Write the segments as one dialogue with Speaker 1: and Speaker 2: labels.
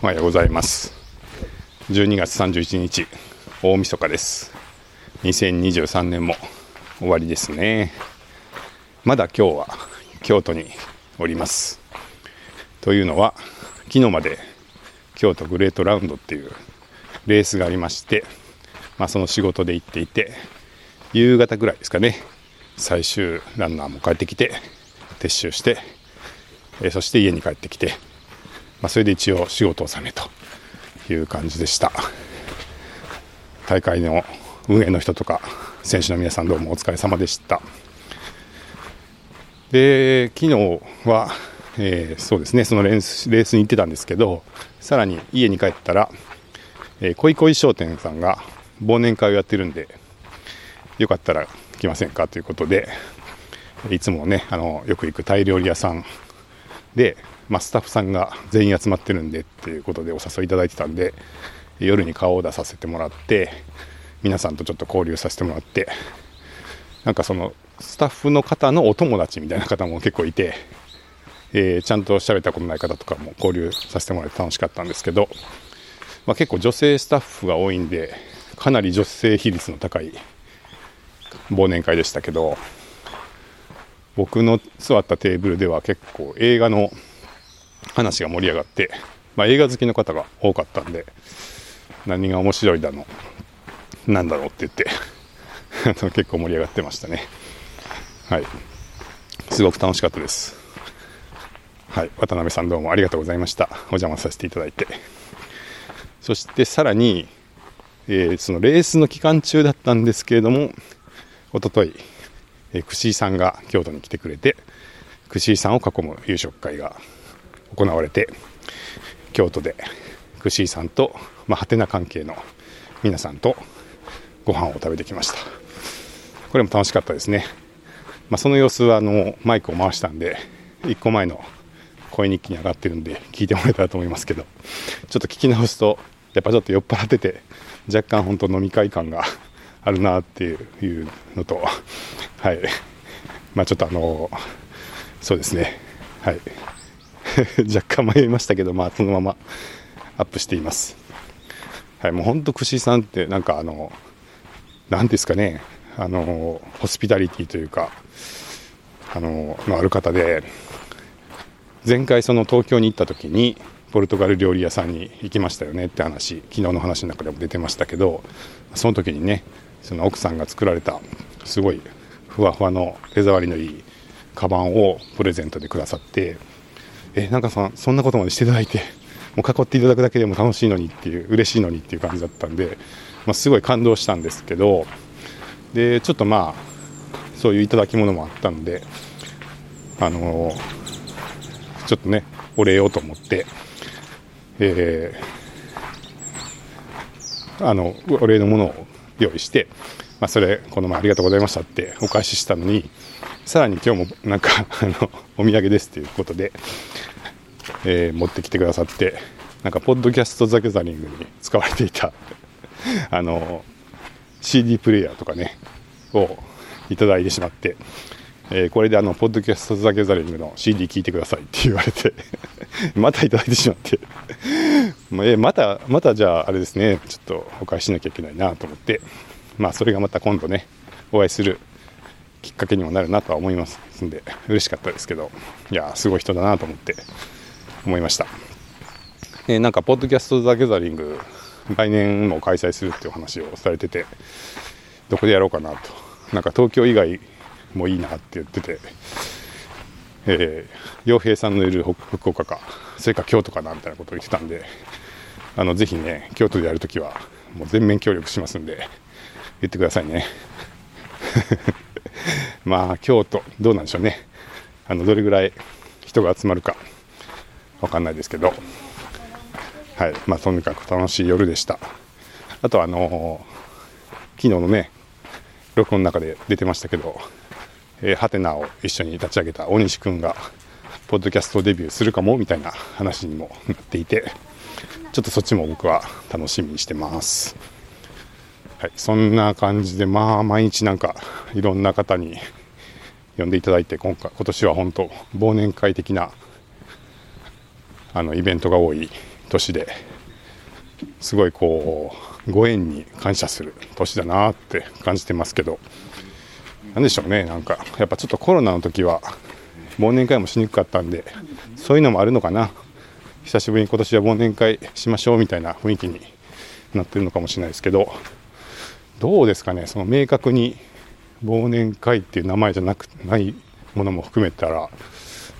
Speaker 1: おはようございます。12月31日大晦日です。2023年も終わりですね。まだ今日は京都におります。というのは昨日まで京都グレートラウンドっていうレースがありまして、まあ、その仕事で行っていて夕方ぐらいですかね。最終ランナーも帰ってきて撤収して、えそして家に帰ってきてまあ、それで一応仕事納めという感じでした。大会の運営の人とか選手の皆さんどうもお疲れ様でした。で昨日は、えー、そうですねそのレースレースに行ってたんですけどさらに家に帰ったら、えー、恋恋商店さんが忘年会をやってるんでよかったら来ませんかということでいつもねあのよく行くタイ料理屋さんでまあ、スタッフさんが全員集まってるんでっていうことでお誘いいただいてたんで夜に顔を出させてもらって皆さんとちょっと交流させてもらってなんかそのスタッフの方のお友達みたいな方も結構いて、えー、ちゃんと喋ったことない方とかも交流させてもらって楽しかったんですけど、まあ、結構女性スタッフが多いんでかなり女性比率の高い忘年会でしたけど僕の座ったテーブルでは結構映画の話が盛り上がって、まあ、映画好きの方が多かったんで何が面白いだのなんだろうって言って 結構盛り上がってましたね。はい。すごく楽しかったです。はい。渡辺さんどうもありがとうございました。お邪魔させていただいて。そしてさらに、えー、そのレースの期間中だったんですけれどもおととい、えー、串井さんが京都に来てくれて串井さんを囲む夕食会が行われて京都で串井さんと、まあ、はてな関係の皆さんとご飯を食べてきました。これも楽しかったですね、まあ、その様子はあのマイクを回したんで1個前の声日記に上がってるんで聞いてもらえたらと思いますけどちょっと聞き直すとやっぱちょっと酔っ払ってて若干本当飲み会感があるなっていうのとはい。まあちょっとあのそうですね。はい。若干迷いましたけど、まあ、そのままアップしています。はい、もう本当、串井さんって、なんかあの、なんですかね、あの、ホスピタリティというか、あの、のある方で、前回その東京に行った時に、ポルトガル料理屋さんに行きましたよねって話、昨日の話の中でも出てましたけど、その時にね、その奥さんが作られた、すごいふわふわの手触りのいいカバンをプレゼントでくださって、えなんかさそんなことまでしていただいて もう囲っていただくだけでも楽しいのにっていう嬉しいのにっていう感じだったんで、まあ、すごい感動したんですけどでちょっとまあそういう頂き物もあったのであの、ちょっとねお礼をと思って、えー、あのお礼のものを用意して、まあ、それこの前ありがとうございましたってお返ししたのにさらに今日もなんか あのお土産ですということで、えー、持ってきてくださってなんかポッドキャストザ・ギャザリングに使われていた あの CD プレーヤーとかねをいただいてしまって、えー、これであのポッドキャストザ・ギャザリングの CD 聞いてくださいって言われて またいただいてしまってまえー、またまたじゃああれですねちょっとお返ししなきゃいけないなと思ってまあそれがまた今度ねお会いするきっかけにもなるなとは思いますんで嬉しかったですけどいやすごい人だなと思って思いました、えー、なんかポッドキャスト・ザ・ギャザリング来年も開催するっていう話をされててどこでやろうかなと。なんか東京以外もいいなって言っててえー、洋平さんのいる福岡かそれか京都かなみたいなことを言ってたんであのぜひね京都でやるときはもう全面協力しますんで言ってくださいね。まあ京都どうなんでしょうね。あのどれぐらい人が集まるか分かんないですけど。はい。まあとにかく楽しい夜でした。あとあのー、昨日のね録音の中で出てましたけどえー、ハテナを一緒に立ち上げた大西君がポッドキャストデビューするかもみたいな話にもなっていてちょっとそっちも僕は楽しみにしてます。はい、そんな感じで、まあ、毎日なんか、いろんな方に呼んでいただいて、今回、今年は本当、忘年会的な、あの、イベントが多い年ですごいこうご縁に感謝する年だなって感じてますけど何でしょうねなんかやっぱちょっとコロナの時は忘年会もしにくかったんでそういうのもあるのかな。久しぶりに今年は忘年会しましょうみたいな雰囲気になってるのかもしれないですけどどうですかねその明確に忘年会っていう名前じゃなくないものも含めたら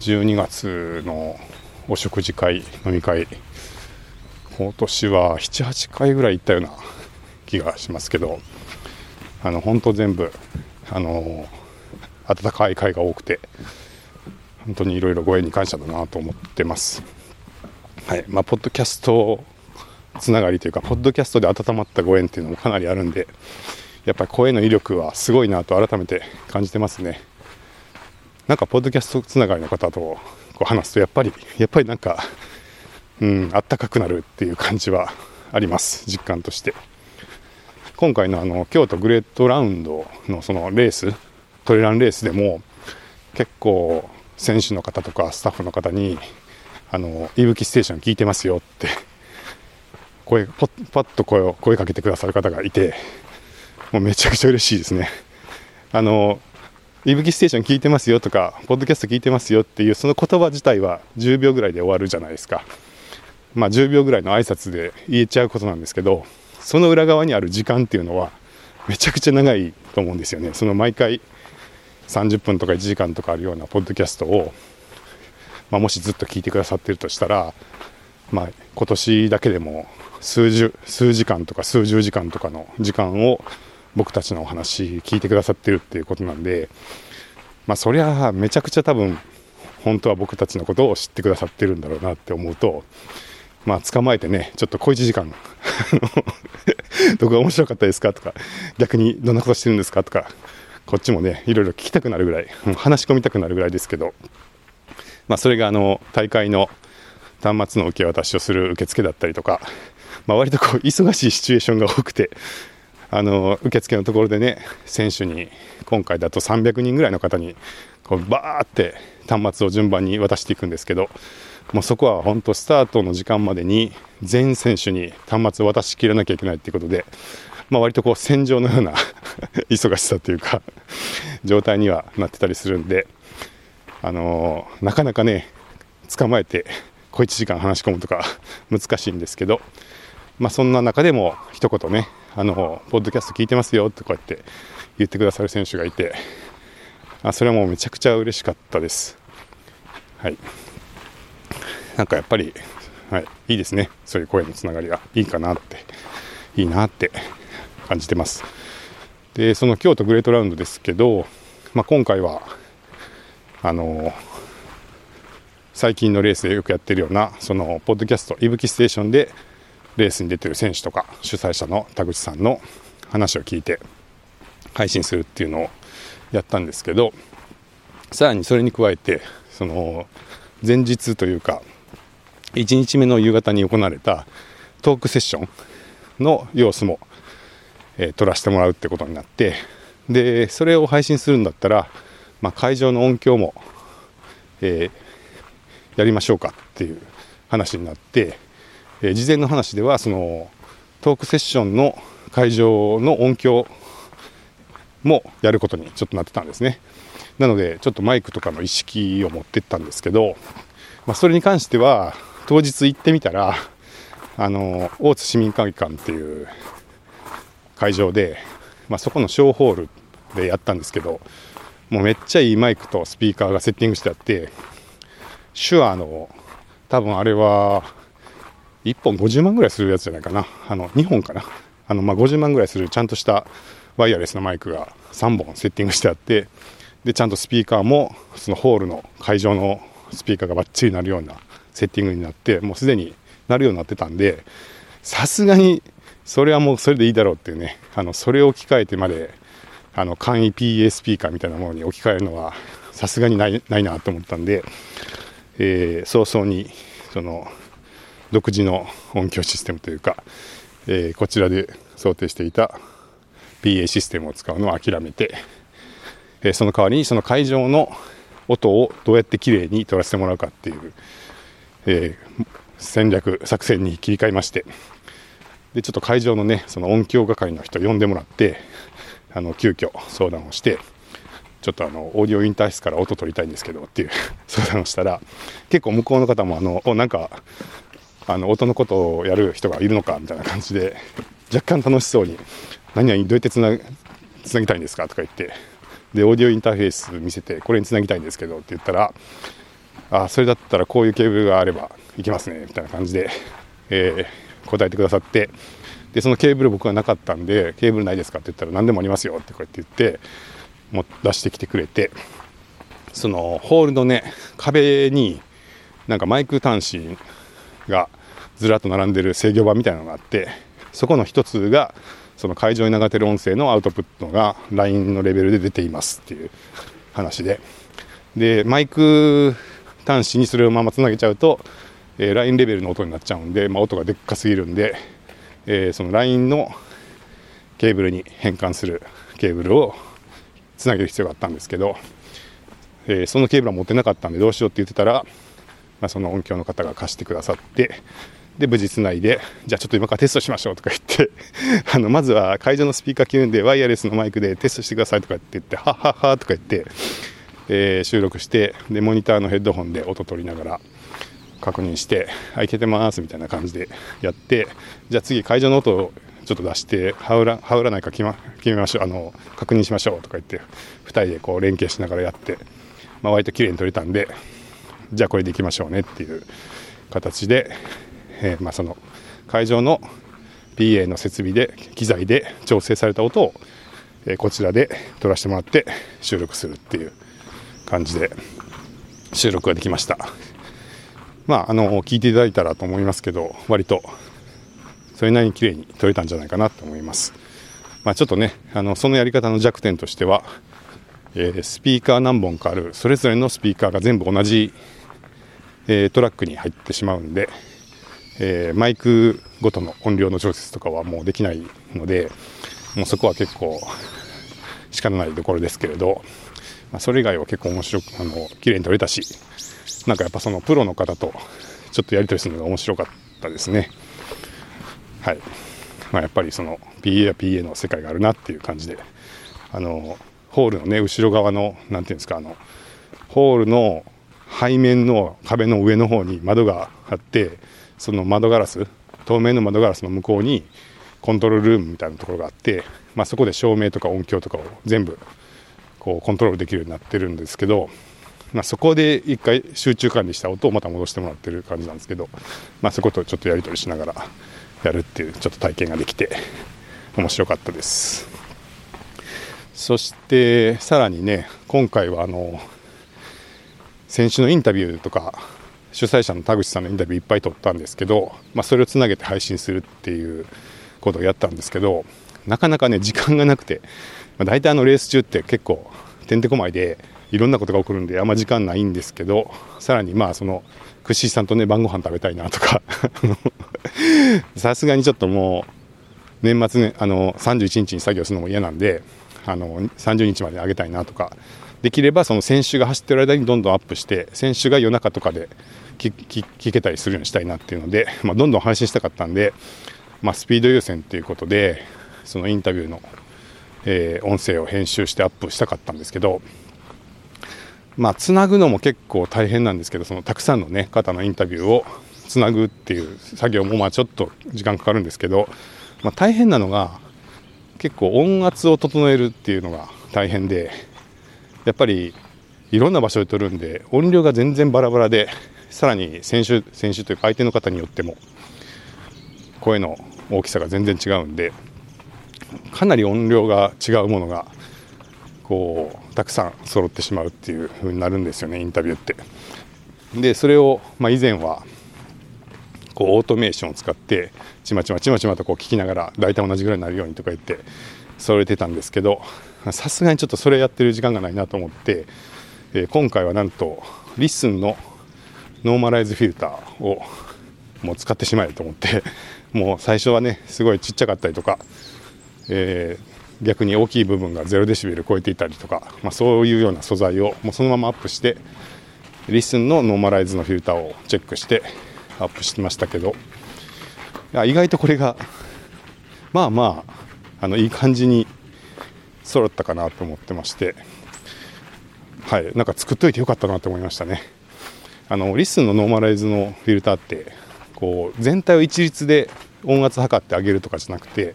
Speaker 1: 12月のお食事会飲み会今年は78回ぐらい行ったような気がしますけどあの本当全部あの温かい会が多くて本当にいろいろご縁に感謝だなと思ってます。はいまあ、ポッドキャストつながりというか、ポッドキャストで温まったご縁っていうのもかなりあるんで、やっぱり声の威力はすごいなと改めて感じてますね。なんか、ポッドキャストつながりの方とこう話すと、やっぱり、やっぱりなんか、うん、あったかくなるっていう感じはあります、実感として。今回のあの京都グレートラウンドのそのレース、トレランレースでも、結構、選手の方とかスタッフの方に、あの、いぶきステーション聞いてますよって声、パッと声を、声かけてくださる方がいて、もうめちゃくちゃ嬉しいですね。あの、いぶきステーション聞いてますよとか、ポッドキャスト聞いてますよっていう、その言葉自体は10秒ぐらいで終わるじゃないですか。まあ10秒ぐらいの挨拶で言えちゃうことなんですけど、その裏側にある時間っていうのは、めちゃくちゃ長いと思うんですよね。その毎回30分とか1時間とかあるようなポッドキャストを、まあ、もしずっと聞いてくださってるとしたら、まあ、今年だけでも数十数時間とか数十時間とかの時間を僕たちのお話聞いてくださってるっていうことなんで、まあ、そりゃめちゃくちゃ多分本当は僕たちのことを知ってくださってるんだろうなって思うと、まあ、捕まえてね、ちょっと小1時間 どこが面白かったですかとか、逆にどんなことしてるんですかとか、こっちもね、いろいろ聞きたくなるぐらい、話し込みたくなるぐらいですけど、まあ、それがあの大会の端末の受け渡しをする受付だったりとか、まあ、割とこう忙しいシチュエーションが多くて、あの受付のところでね、選手に今回だと300人ぐらいの方にこうバーって端末を順番に渡していくんですけど、もうそこは本当スタートの時間までに全選手に端末を渡しきらなきゃいけないということで、まあ、割とこう戦場のような 忙しさというか状態にはなってたりするんで、あのー、なかなかね捕まえて小1時間話し込むとか難しいんですけど、まあ、そんな中でも一言ね、あの、ポッドキャスト聞いてますよとかって言ってくださる選手がいて、あそれはもうめちゃくちゃ嬉しかったです。はい。なんかやっぱり、はい、いいですね。そういう声のつながりがいいかなって、いいなって感じてます。で、その京都グレートラウンドですけど、まあ、今回は、あの最近のレースでよくやってるような、その、ポッドキャスト、いぶきステーションで、レースに出てる選手とか、主催者の田口さんの話を聞いて、配信するっていうのをやったんですけど、さらにそれに加えて、その、前日というか、1日目の夕方に行われたトークセッションの様子も、えー、撮らせてもらうってことになって、で、それを配信するんだったら、まあ、会場の音響も、えーやりましょうかっていう話になって、え、事前の話ではそのトークセッションの会場の音響もやることにちょっとなってたんですね。なのでちょっとマイクとかの意識を持ってったんですけど、まあ、それに関しては当日行ってみたらあの大津市民会館っていう会場で、まあ、そこのショーホールでやったんですけどもうめっちゃいいマイクとスピーカーがセッティングしてあって手話の、多分あれは、1本50万ぐらいするやつじゃないかな。あの、2本かな。あの、まあ、50万ぐらいするちゃんとしたワイヤレスのマイクが3本セッティングしてあって、で、ちゃんとスピーカーも、そのホールの会場のスピーカーがバッチリなるようなセッティングになって、もうすでになるようになってたんで、さすがに、それはもうそれでいいだろうっていうね、あの、それを置き換えてまで、あの、簡易 PA スピーカーみたいなものに置き換えるのは、さすがにないないなと思ったんで、えー、早々にその独自の音響システムというか、えー、こちらで想定していた PA システムを使うのを諦めて、えー、その代わりにその会場の音をどうやってきれいに撮らせてもらうかっていう、え戦略作戦に切り替えましてでちょっと会場のねその音響係の人呼んでもらってあの急遽相談をしてちょっとあのオーディオインターフェースから音取りたいんですけどっていう相談をしたら結構向こうの方もあのおなんかあの音のことをやる人がいるのかみたいな感じで若干楽しそうに何々どうやってつなつなぎたいんですかとか言ってでオーディオインターフェース見せてこれにつなぎたいんですけどって言ったらあそれだったらこういうケーブルがあればいきますねみたいな感じで、えー、答えてくださってでそのケーブル僕はなかったんでケーブルないですかって言ったら何でもありますよってこうやって言っても出してきてくれてそのホールのね壁になんかマイク端子がずらっと並んでる制御盤みたいなのがあってそこの一つがその会場に流れてる音声のアウトプットが LINE のレベルで出ていますっていう話で。でマイク端子にそれをままつなげちゃうと、えー、LINE レベルの音になっちゃうんで、まあ、音がでっかすぎるんで、えー、その LINE のケーブルに変換するケーブルをつなげる必要があったんですけど、えー、そのケーブルは持ってなかったんでどうしようって言ってたら、まあ、その音響の方が貸してくださってで無事つないでじゃあちょっと今からテストしましょうとか言って あのまずは会場のスピーカー切るんでワイヤレスのマイクでテストしてくださいとかって言ってはっはっはとか言って、えー、収録してでモニターのヘッドホンで音取りながら確認して「はいけてます」みたいな感じでやってじゃあ次会場の音をちょっと出して羽織ら羽織らないか決,、ま、決めましょうあの確認しましょうとか言って2人でこう連携しながらやって、まあ、割と綺麗に撮れたんでじゃあこれでいきましょうねっていう形で、えー、まあ、その会場の PA の設備で機材で調整された音を、えー、こちらで撮らせてもらって収録するっていう感じで収録ができましたまああの聞いていただいたらと思いますけど割とそれなりに綺麗に撮れたんじゃないかなと思います。まあ、ちょっとねあのそのやり方の弱点としては、えー、スピーカー何本かあるそれぞれのスピーカーが全部同じ、え、トラックに入ってしまうんで、えー、マイクごとの音量の調節とかはもうできないのでもうそこは結構仕方ないところですけれど、まあ、それ以外は結構面白くあの綺麗に撮れたしなんかやっぱそのプロの方とちょっとやり取りするのが面白かったですね。はいまあ、やっぱりその PA や PA の世界があるなっていう感じであのホールのね後ろ側の何ていうんですかあのホールの背面の壁の上の方に窓があってその窓ガラス透明の窓ガラスの向こうにコントロールルームみたいなところがあって、まあ、そこで照明とか音響とかを全部こうコントロールできるようになってるんですけど、まあ、そこで一回集中管理した音をまた戻してもらってる感じなんですけど、まあ、そことちょっとやり取りしながらやるっていうちょっと体験ができて面白かったです。そしてさらにね今回はあの選手のインタビューとか主催者の田口さんのインタビューいっぱい取ったんですけど、まあ、それをつなげて配信するっていうことをやったんですけどなかなかね時間がなくて、まあ、大体あのレース中って結構てんてこまいでいろんなことが起こるんであんま時間ないんですけどさらにまあそのクッシさんとね晩ご飯食べたいなとか さすがにちょっともう年末ねあの31日に作業するのも嫌なんであの30日まで上げたいなとかできればその選手が走ってる間にどんどんアップして選手が夜中とかで聞けたりするようにしたいなっていうので、まあ、どんどん配信したかったんで、まあ、スピード優先っていうことでそのインタビューの、えー、音声を編集してアップしたかったんですけどまあ、つなぐのも結構大変なんですけどそのたくさんの、ね、方のインタビューをつなぐっていう作業もまあちょっと時間かかるんですけど、まあ、大変なのが結構音圧を整えるっていうのが大変でやっぱりいろんな場所で撮るんで音量が全然バラバラでさらに選手選手というか相手の方によっても声の大きさが全然違うんでかなり音量が違うものがこうたくさん揃ってしまうっていう風になるんですよねインタビューって。でそれを、まあ、以前はこうオートメーションを使ってちまちまちまちまとこう聞きながら大体同じぐらいになるようにとか言って揃えてたんですけどさすがにちょっとそれやってる時間がないなと思って、えー、今回はなんと LISTEN のノーマライズフィルターをもう使ってしまえと思って もう最初はねすごいちっちゃかったりとか、えー、逆に大きい部分が0デシベル超えていたりとか、まあ、そういうような素材をもうそのままアップしてLISTEN のノーマライズのフィルターをチェックしてアップしてましたけど、いや意外とこれが、まあまあ、あのいい感じに揃ったかなと思ってまして、はい、なんか作っといてよかったなと思いましたね。あの LISTEN のノーマライズのフィルターってこう全体を一律で音圧測ってあげるとかじゃなくて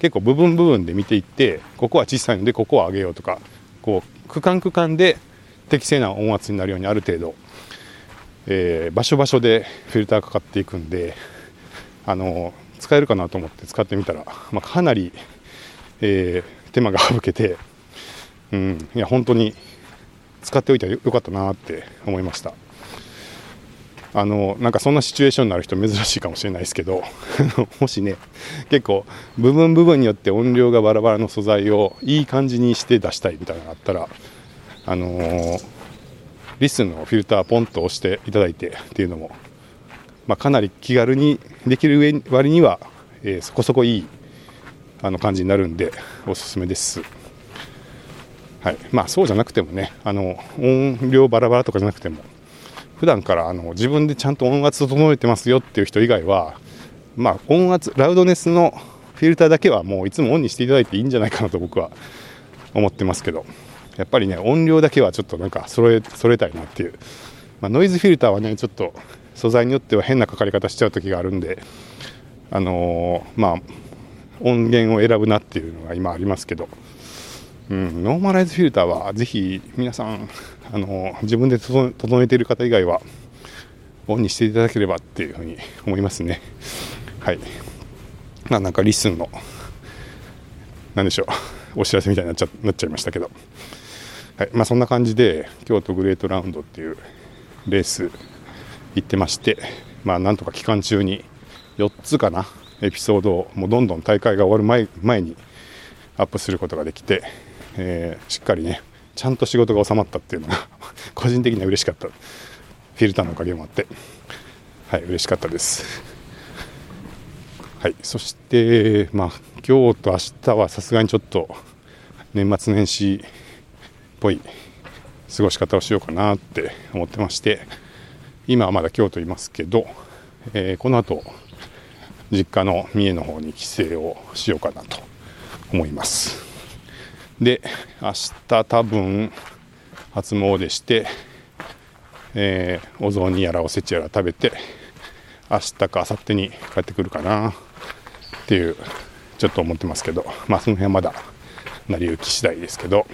Speaker 1: 結構部分部分で見ていってここは小さいのでここは上げようとかこう区間区間で適正な音圧になるようにある程度、えー、場所場所でフィルターかかっていくんであの使えるかなと思って使ってみたら、まあ、かなり、えー、手間が省けて、うん、いや本当に使っておいてよかったなって思いました。あのなんかそんなシチュエーションになる人珍しいかもしれないですけど もしね結構部分部分によって音量がバラバラの素材をいい感じにして出したいみたいなのがあったらあのー、リスンのフィルターポンと押していただいてっていうのも、まあ、かなり気軽にできる上割には、えー、そこそこいいあの感じになるんでおすすめです。はいまあ、そうじゃなくてもねあの音量バラバラとかじゃなくても普段からあの自分でちゃんと音圧整えてますよっていう人以外は、まあ、音圧ラウドネスのフィルターだけはもういつもオンにしていただいていいんじゃないかなと僕は思ってますけどやっぱりね音量だけはちょっとなんか揃え揃えたいなっていう、まあ、ノイズフィルターはねちょっと素材によっては変なかかり方しちゃう時があるんであのー、まあ音源を選ぶなっていうのが今ありますけど、うん、ノーマライズフィルターはぜひ皆さんあの自分で整えている方以外はオンにしていただければっていうふうに思いますね。はい。まあなんかリスンの何でしょうお知らせみたいになっちゃなっちゃいましたけど。はい。まあそんな感じで京都グレートラウンドっていうレース行ってましてまあなんとか期間中に4つかなエピソードをもうどんどん大会が終わる前前にアップすることができて、えー、しっかりねちゃんと仕事が収まったっていうのが 個人的には嬉しかった。フィルターのおかげもあって。はい嬉しかったです。はいそしてまあ今日と明日はさすがにちょっと年末年始っぽい過ごし方をしようかなって思ってまして今はまだ京都いますけど、えー、この後実家の三重の方に帰省をしようかなと思います。で明日多分初詣して、えー、お雑煮やらおせちやら食べて明日か明後日に帰ってくるかなっていうちょっと思ってますけどまあその辺はまだ成り行き次第ですけど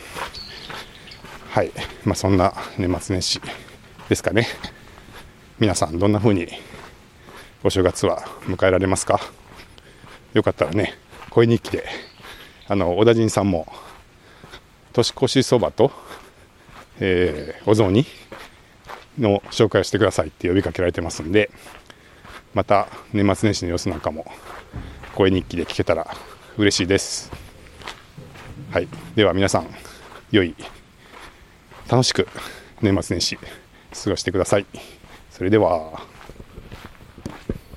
Speaker 1: はいまあそんな年末年始ですかね。皆さんどんな風にお正月は迎えられますか？よかったらね声日記であの小田陣さんも年越しそばと、えー、お雑煮の紹介をしてくださいって呼びかけられてますんで、また年末年始の様子なんかも声日記で聞けたら嬉しいです。はい、では皆さん、良い、楽しく年末年始過ごしてください。それでは。